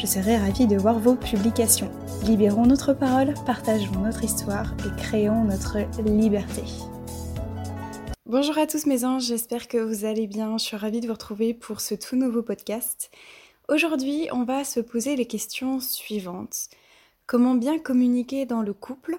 Je serai ravie de voir vos publications. Libérons notre parole, partageons notre histoire et créons notre liberté. Bonjour à tous mes anges, j'espère que vous allez bien. Je suis ravie de vous retrouver pour ce tout nouveau podcast. Aujourd'hui, on va se poser les questions suivantes. Comment bien communiquer dans le couple?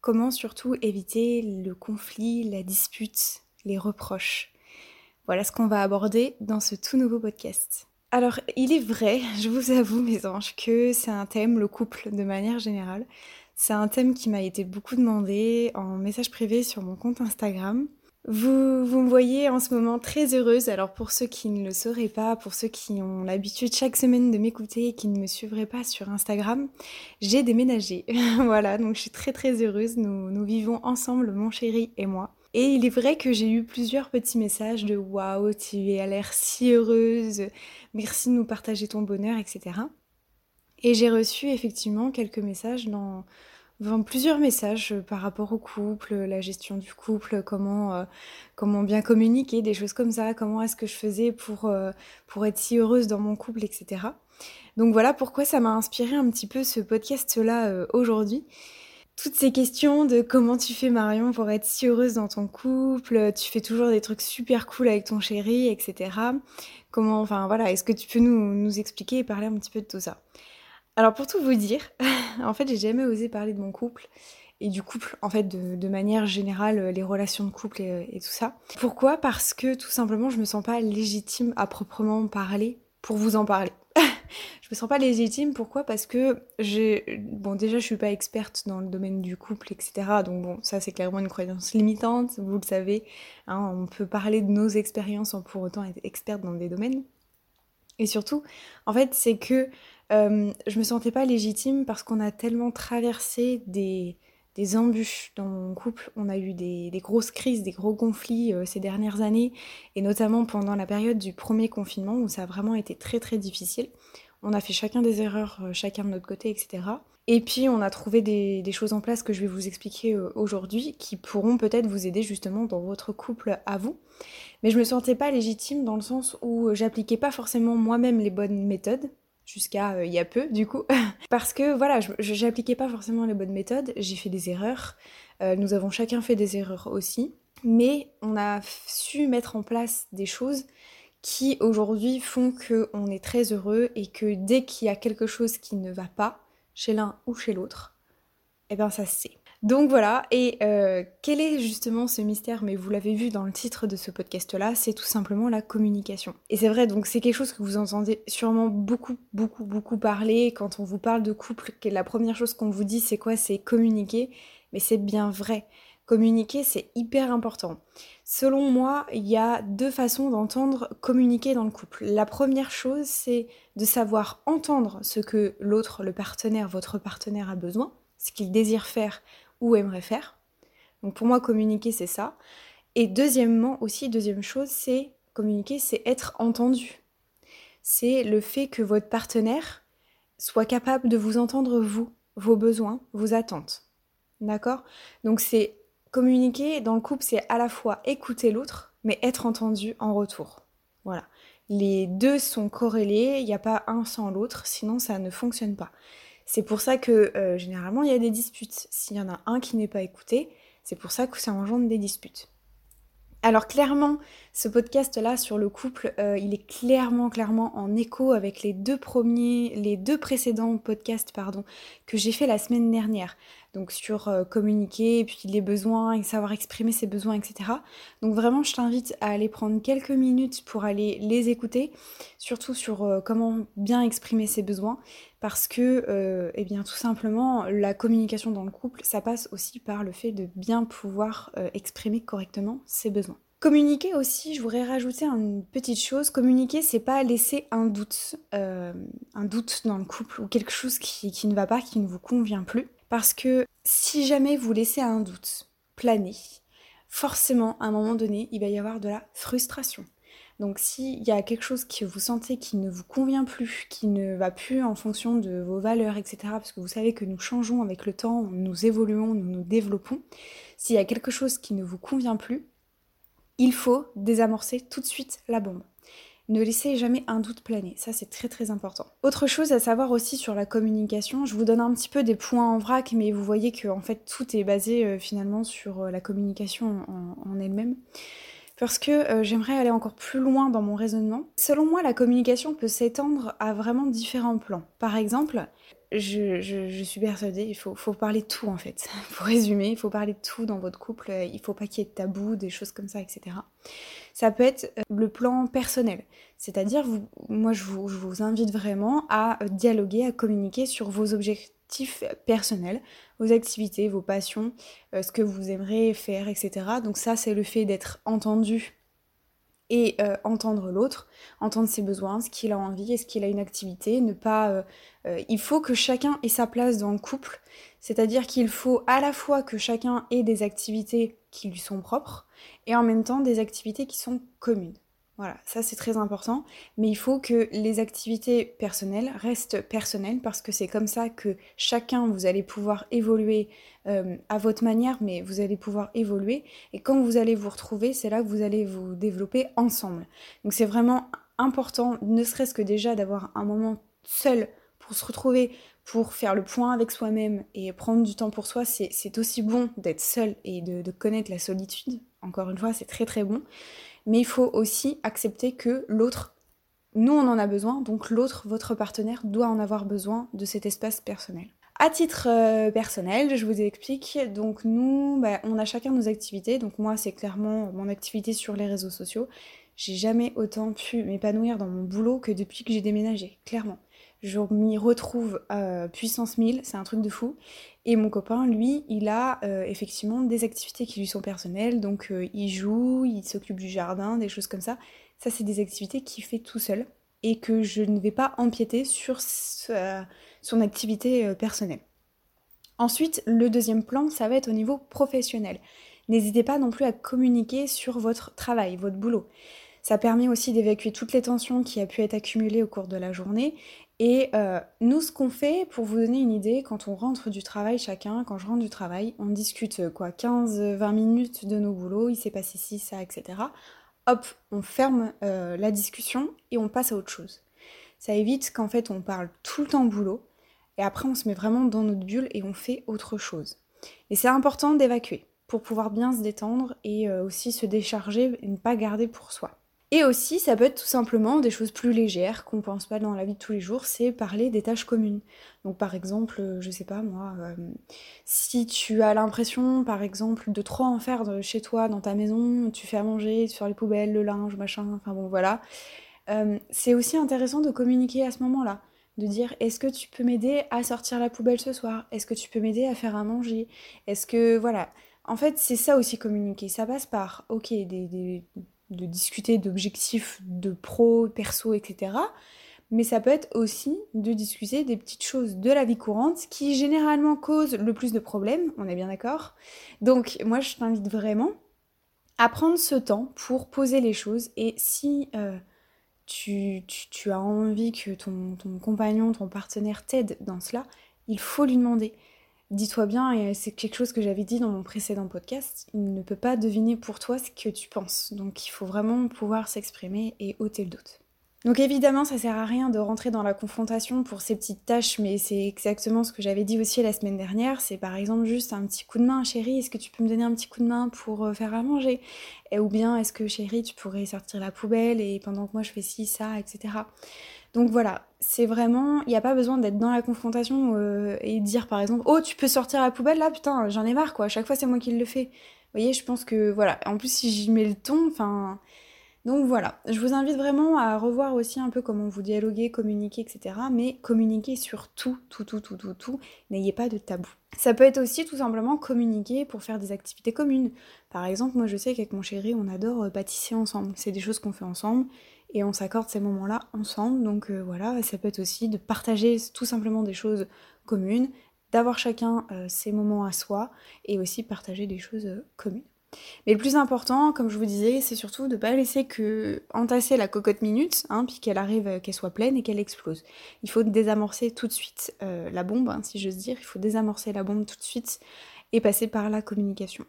Comment surtout éviter le conflit, la dispute, les reproches? Voilà ce qu'on va aborder dans ce tout nouveau podcast. Alors, il est vrai, je vous avoue, mes anges, que c'est un thème, le couple de manière générale. C'est un thème qui m'a été beaucoup demandé en message privé sur mon compte Instagram. Vous, vous me voyez en ce moment très heureuse. Alors pour ceux qui ne le sauraient pas, pour ceux qui ont l'habitude chaque semaine de m'écouter et qui ne me suivraient pas sur Instagram, j'ai déménagé. voilà, donc je suis très très heureuse. Nous, nous vivons ensemble, mon chéri et moi. Et il est vrai que j'ai eu plusieurs petits messages de waouh, tu as l'air si heureuse, merci de nous partager ton bonheur, etc. Et j'ai reçu effectivement quelques messages dans, plusieurs messages par rapport au couple, la gestion du couple, comment, euh, comment bien communiquer, des choses comme ça, comment est-ce que je faisais pour, euh, pour être si heureuse dans mon couple, etc. Donc voilà pourquoi ça m'a inspiré un petit peu ce podcast-là euh, aujourd'hui toutes ces questions de comment tu fais Marion pour être si heureuse dans ton couple, tu fais toujours des trucs super cool avec ton chéri, etc. Comment, enfin voilà, est-ce que tu peux nous, expliquer et parler un petit peu de tout ça? Alors pour tout vous dire, en fait j'ai jamais osé parler de mon couple et du couple en fait de, de manière générale, les relations de couple et, et tout ça. Pourquoi? Parce que tout simplement je me sens pas légitime à proprement parler pour vous en parler je me sens pas légitime. Pourquoi? Parce que. Bon, déjà, je suis pas experte dans le domaine du couple, etc. Donc, bon, ça, c'est clairement une croyance limitante, vous le savez. Hein, on peut parler de nos expériences sans pour autant être experte dans des domaines. Et surtout, en fait, c'est que euh, je me sentais pas légitime parce qu'on a tellement traversé des, des embûches dans mon couple. On a eu des, grosses crises, des gros conflits euh, ces dernières années, et notamment pendant la période du premier confinement où ça a vraiment été très très difficile. On a fait chacun des erreurs, euh, chacun de notre côté, etc. Et puis on a trouvé des, choses en place que je vais vous expliquer euh, aujourd'hui qui pourront peut-être vous aider justement dans votre couple à vous. Mais je me sentais pas légitime dans le sens où j'appliquais pas forcément moi-même les bonnes méthodes jusqu'à euh, il y a peu du coup. Parce que voilà j'appliquais pas forcément les bonnes méthodes j'ai fait des erreurs. Euh, nous avons chacun fait des erreurs aussi. Mais on a su mettre en place des choses qui aujourd'hui font que on est très heureux et que dès qu'il y a quelque chose qui ne va pas chez l'un ou chez l'autre eh ben ça se sait donc voilà, et euh, quel est justement ce mystère? Mais vous l'avez vu dans le titre de ce podcast-là, c'est tout simplement la communication. Et c'est vrai, donc c'est quelque chose que vous entendez sûrement beaucoup, beaucoup, beaucoup parler quand on vous parle de couple. La première chose qu'on vous dit, c'est quoi? C'est communiquer. Mais c'est bien vrai. Communiquer, c'est hyper important. Selon moi, il y a deux façons d'entendre communiquer dans le couple. La première chose, c'est de savoir entendre ce que l'autre, le partenaire, votre partenaire a besoin, ce qu'il désire faire ou aimerait faire. Donc pour moi, communiquer, c'est ça. Et deuxièmement, aussi, deuxième chose, c'est communiquer, c'est être entendu. C'est le fait que votre partenaire soit capable de vous entendre, vous, vos besoins, vos attentes. D'accord? Donc c'est communiquer dans le couple, c'est à la fois écouter l'autre, mais être entendu en retour. Voilà. Les deux sont corrélés, il n'y a pas un sans l'autre, sinon ça ne fonctionne pas. C'est pour ça que euh, généralement il y a des disputes. S'il y en a un qui n'est pas écouté, c'est pour ça que ça engendre des disputes. Alors clairement, ce podcast-là sur le couple, euh, il est clairement, clairement en écho avec les deux premiers, les deux précédents podcasts, pardon, que j'ai fait la semaine dernière. Donc sur euh, communiquer, et puis les besoins, et savoir exprimer ses besoins, etc. Donc vraiment, je t'invite à aller prendre quelques minutes pour aller les écouter, surtout sur euh, comment bien exprimer ses besoins, parce que, eh bien, tout simplement, la communication dans le couple, ça passe aussi par le fait de bien pouvoir exprimer correctement ses besoins. Communiquer aussi, je voudrais rajouter une petite chose. Communiquer, c'est pas laisser un doute, euh, un doute dans le couple ou quelque chose qui, ne va pas, qui ne vous convient plus. Parce que si jamais vous laissez un doute, planer, forcément, à un moment donné, il va y avoir de la frustration. Donc s'il y a quelque chose que vous sentez qui ne vous convient plus, qui ne va plus en fonction de vos valeurs, etc., parce que vous savez que nous changeons avec le temps, nous évoluons, nous nous développons, s'il y a quelque chose qui ne vous convient plus, il faut désamorcer tout de suite la bombe. Ne laissez jamais un doute planer, ça c'est très très important. Autre chose à savoir aussi sur la communication, je vous donne un petit peu des points en vrac, mais vous voyez que en fait tout est basé euh, finalement sur euh, la communication en, elle-même. Parce que euh, j'aimerais aller encore plus loin dans mon raisonnement. Selon moi, la communication peut s'étendre à vraiment différents plans. Par exemple, je, suis persuadée, il faut, parler de tout en fait. Pour résumer, il faut parler de tout dans votre couple, il faut pas qu'il y ait de tabou, des choses comme ça, etc. Ça peut être euh, le plan personnel, c'est-à-dire, moi je vous, invite vraiment à euh, dialoguer, à communiquer sur vos objectifs personnels, vos activités, vos passions, euh, ce que vous aimeriez faire, etc. Donc ça, c'est le fait d'être entendu et euh, entendre l'autre, entendre ses besoins, ce qu'il a envie, est-ce qu'il a une activité, ne pas... Euh, euh, il faut que chacun ait sa place dans le couple, c'est-à-dire qu'il faut à la fois que chacun ait des activités qui lui sont propres et en même temps des activités qui sont communes. Voilà, ça c'est très important, mais il faut que les activités personnelles restent personnelles parce que c'est comme ça que chacun vous allez pouvoir évoluer euh, à votre manière, mais vous allez pouvoir évoluer et quand vous allez vous retrouver, c'est là que vous allez vous développer ensemble. Donc c'est vraiment important, ne serait-ce que déjà d'avoir un moment seul pour se retrouver, pour faire le point avec soi-même et prendre du temps pour soi, c'est aussi bon d'être seul et de connaître la solitude. Encore une fois, c'est très très bon mais il faut aussi accepter que l'autre, nous on en a besoin, donc l'autre, votre partenaire, doit en avoir besoin de cet espace personnel. À titre euh, personnel, je vous explique, donc nous, bah, on a chacun nos activités, donc moi c'est clairement mon activité sur les réseaux sociaux. J'ai jamais autant pu m'épanouir dans mon boulot que depuis que j'ai déménagé, clairement je m'y retrouve euh, puissance 1000, c'est un truc de fou. Et mon copain, lui, il a euh, effectivement des activités qui lui sont personnelles, donc euh, il joue, il s'occupe du jardin, des choses comme ça. Ça, c'est des activités qu'il fait tout seul et que je ne vais pas empiéter sur son activité personnelle. Ensuite, le deuxième plan, ça va être au niveau professionnel. N'hésitez pas non plus à communiquer sur votre travail, votre boulot. Ça permet aussi d'évacuer toutes les tensions qui a pu être accumulées au cours de la journée et euh, nous, ce qu'on fait, pour vous donner une idée, quand on rentre du travail chacun, quand je rentre du travail, on discute euh, quoi 15-20 minutes de nos boulots, il s'est passé ci, ça, etc. Hop, on ferme euh, la discussion et on passe à autre chose. Ça évite qu'en fait on parle tout le temps boulot et après on se met vraiment dans notre bulle et on fait autre chose. Et c'est important d'évacuer pour pouvoir bien se détendre et aussi se décharger et ne pas garder pour soi. Et aussi, ça peut être tout simplement des choses plus légères qu'on pense pas dans la vie de tous les jours, c'est parler des tâches communes. Donc par exemple, euh, je sais pas moi, euh, si tu as l'impression par exemple de trop en faire chez toi, dans ta maison, tu fais à manger, tu fais les poubelles, le linge, machin, enfin bon voilà. Euh, c'est aussi intéressant de communiquer à ce moment-là de dire est-ce que tu peux m'aider à sortir la poubelle ce soir? Est-ce que tu peux m'aider à faire à manger? Est-ce que voilà. En fait, c'est ça aussi communiquer. Ça passe par, ok, des, de discuter d'objectifs de pro, perso, etc. Mais ça peut être aussi de discuter des petites choses de la vie courante qui généralement causent le plus de problèmes, on est bien d'accord. Donc moi je t'invite vraiment à prendre ce temps pour poser les choses et si euh, tu, as envie que ton compagnon, ton partenaire t'aide dans cela, il faut lui demander dis-toi bien, et c'est quelque chose que j'avais dit dans mon précédent podcast, il ne peut pas deviner pour toi ce que tu penses. Donc il faut vraiment pouvoir s'exprimer et ôter le doute. Donc évidemment, ça sert à rien de rentrer dans la confrontation pour ces petites tâches, mais c'est exactement ce que j'avais dit aussi la semaine dernière. C'est par exemple juste un petit coup de main, chérie, est-ce que tu peux me donner un petit coup de main pour euh, faire à manger? Ou bien est-ce que chérie, tu pourrais sortir la poubelle et pendant que moi je fais ci, ça, etc. Donc voilà, c'est vraiment, il n'y a pas besoin d'être dans la confrontation euh, et dire par exemple, oh tu peux sortir la poubelle là, putain, j'en ai marre quoi, chaque fois c'est moi qui le fais. Vous voyez, je pense que voilà, en plus si j'y mets le ton, enfin, donc voilà, je vous invite vraiment à revoir aussi un peu comment vous dialoguez, communiquer, etc. Mais communiquer sur tout, tout, tout, tout, tout, tout. N'ayez pas de tabou. Ça peut être aussi tout simplement communiquer pour faire des activités communes. Par exemple, moi je sais qu'avec mon chéri, on adore euh, pâtisser ensemble. C'est des choses qu'on fait ensemble et on s'accorde ces moments-là ensemble. Donc euh, voilà, ça peut être aussi de partager tout simplement des choses communes, d'avoir chacun ses moments à soi et aussi partager des choses communes. Mais le plus important, comme je vous disais, c'est surtout de ne pas laisser que entasser la cocotte minute, hein, puis qu'elle arrive, euh, qu'elle soit pleine et qu'elle explose. Il faut désamorcer tout de suite euh, la bombe, hein, si j'ose dire. Il faut désamorcer la bombe tout de suite et passer par la communication.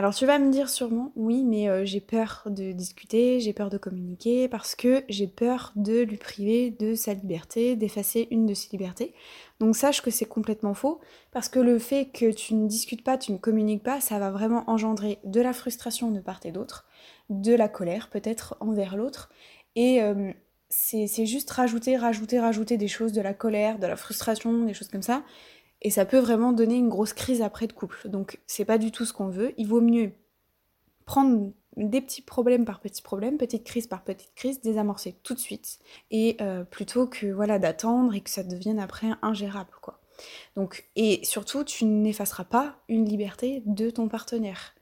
Alors tu vas me dire sûrement, oui, mais euh, j'ai peur de discuter, j'ai peur de communiquer, parce que j'ai peur de lui priver de sa liberté, d'effacer une de ses libertés. Donc sache que c'est complètement faux, parce que le fait que tu ne discutes pas, tu ne communiques pas, ça va vraiment engendrer de la frustration de part et d'autre, de la colère peut-être envers l'autre, et euh, c'est juste rajouter, rajouter, rajouter des choses, de la colère, de la frustration, des choses comme ça, et ça peut vraiment donner une grosse crise après de couple. Donc c'est pas du tout ce qu'on veut. Il vaut mieux prendre des petits problèmes par petits problèmes, petite crise par petite crise, désamorcer tout de suite. Et euh, plutôt que voilà d'attendre et que ça devienne après ingérable quoi. Donc, et surtout, tu n'effaceras pas une liberté de ton partenaire.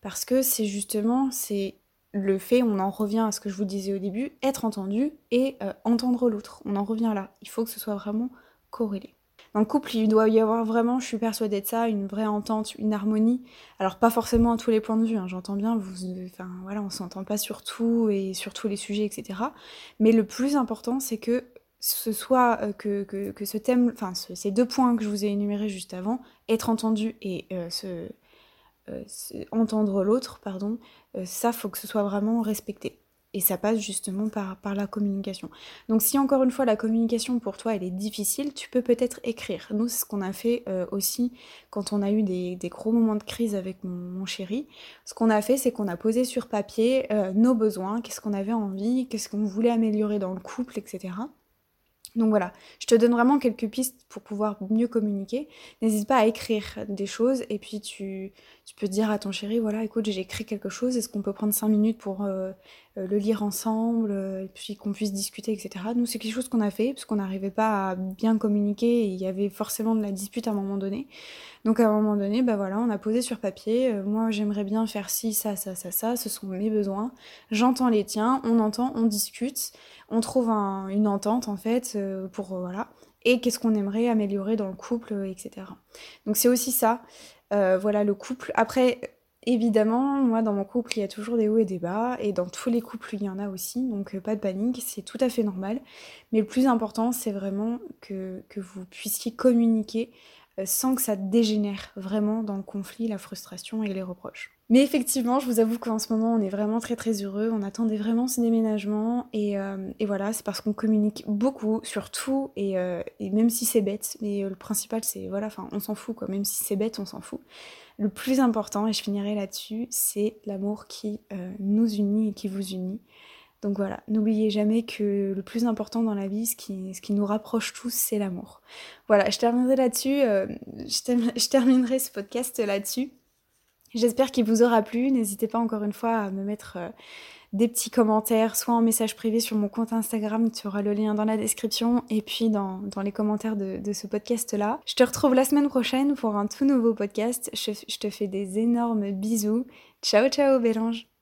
Parce que c'est justement, c'est le fait, on en revient à ce que je vous disais au début, être entendu et euh, entendre l'autre. On en revient là. Il faut que ce soit vraiment corrélé. Dans le couple, il doit y avoir vraiment, je suis persuadée de ça, une vraie entente, une harmonie. Alors pas forcément à tous les points de vue, hein, j'entends bien, vous, enfin voilà, on s'entend pas sur tout et sur tous les sujets, etc. Mais le plus important, c'est que ce soit euh, que, ce thème, enfin ces deux points que je vous ai énumérés juste avant, être entendu et euh, euh, entendre l'autre, pardon, ça faut que ce soit vraiment respecté. Et ça passe justement par, par la communication. Donc si encore une fois la communication pour toi elle est difficile, tu peux peut-être écrire. Nous c'est ce qu'on a fait euh, aussi quand on a eu des, gros moments de crise avec mon, chéri. Ce qu'on a fait c'est qu'on a posé sur papier euh, nos besoins, qu'est-ce qu'on avait envie, qu'est-ce qu'on voulait améliorer dans le couple, etc. Donc voilà, je te donne vraiment quelques pistes pour pouvoir mieux communiquer. N'hésite pas à écrire des choses et puis tu, tu peux dire à ton chéri, voilà, écoute, j'ai écrit quelque chose, est-ce qu'on peut prendre 5 minutes pour euh, le lire ensemble, euh, puis qu'on puisse discuter, etc. Nous, c'est quelque chose qu'on a fait, parce qu'on n'arrivait pas à bien communiquer, il y avait forcément de la dispute à un moment donné. Donc à un moment donné, bah voilà, on a posé sur papier, moi j'aimerais bien faire ci, ça, ça, ça, ça, ce sont mes besoins, j'entends les tiens, on entend, on discute, on trouve une entente en fait, pour, voilà, et qu'est-ce qu'on aimerait améliorer dans le couple, etc. Donc c'est aussi ça, voilà, le couple. Après, Évidemment, moi dans mon couple, il y a toujours des hauts et des bas, et dans tous les couples, il y en a aussi, donc euh, pas de panique, c'est tout à fait normal. Mais le plus important, c'est vraiment que, vous puissiez communiquer euh, sans que ça dégénère vraiment dans le conflit, la frustration et les reproches. Mais effectivement, je vous avoue qu'en ce moment, on est vraiment très très heureux, on attendait vraiment ce déménagement, et, euh, voilà, c'est parce qu'on communique beaucoup sur tout, et, et même si c'est bête, mais le principal c'est, voilà, enfin on s'en fout quoi, même si c'est bête, on s'en fout. Le plus important, et je finirai là-dessus, c'est l'amour qui euh, nous unit et qui vous unit. Donc voilà, n'oubliez jamais que le plus important dans la vie, ce qui, nous rapproche tous, c'est l'amour. Voilà, je terminerai là-dessus, euh, je, terminerai ce podcast là-dessus. J'espère qu'il vous aura plu. N'hésitez pas encore une fois à me mettre euh, des petits commentaires, soit en message privé sur mon compte Instagram, tu auras le lien dans la description, et puis dans, les commentaires de, ce podcast-là. Je te retrouve la semaine prochaine pour un tout nouveau podcast. Je, je te fais des énormes bisous. Ciao ciao Bélange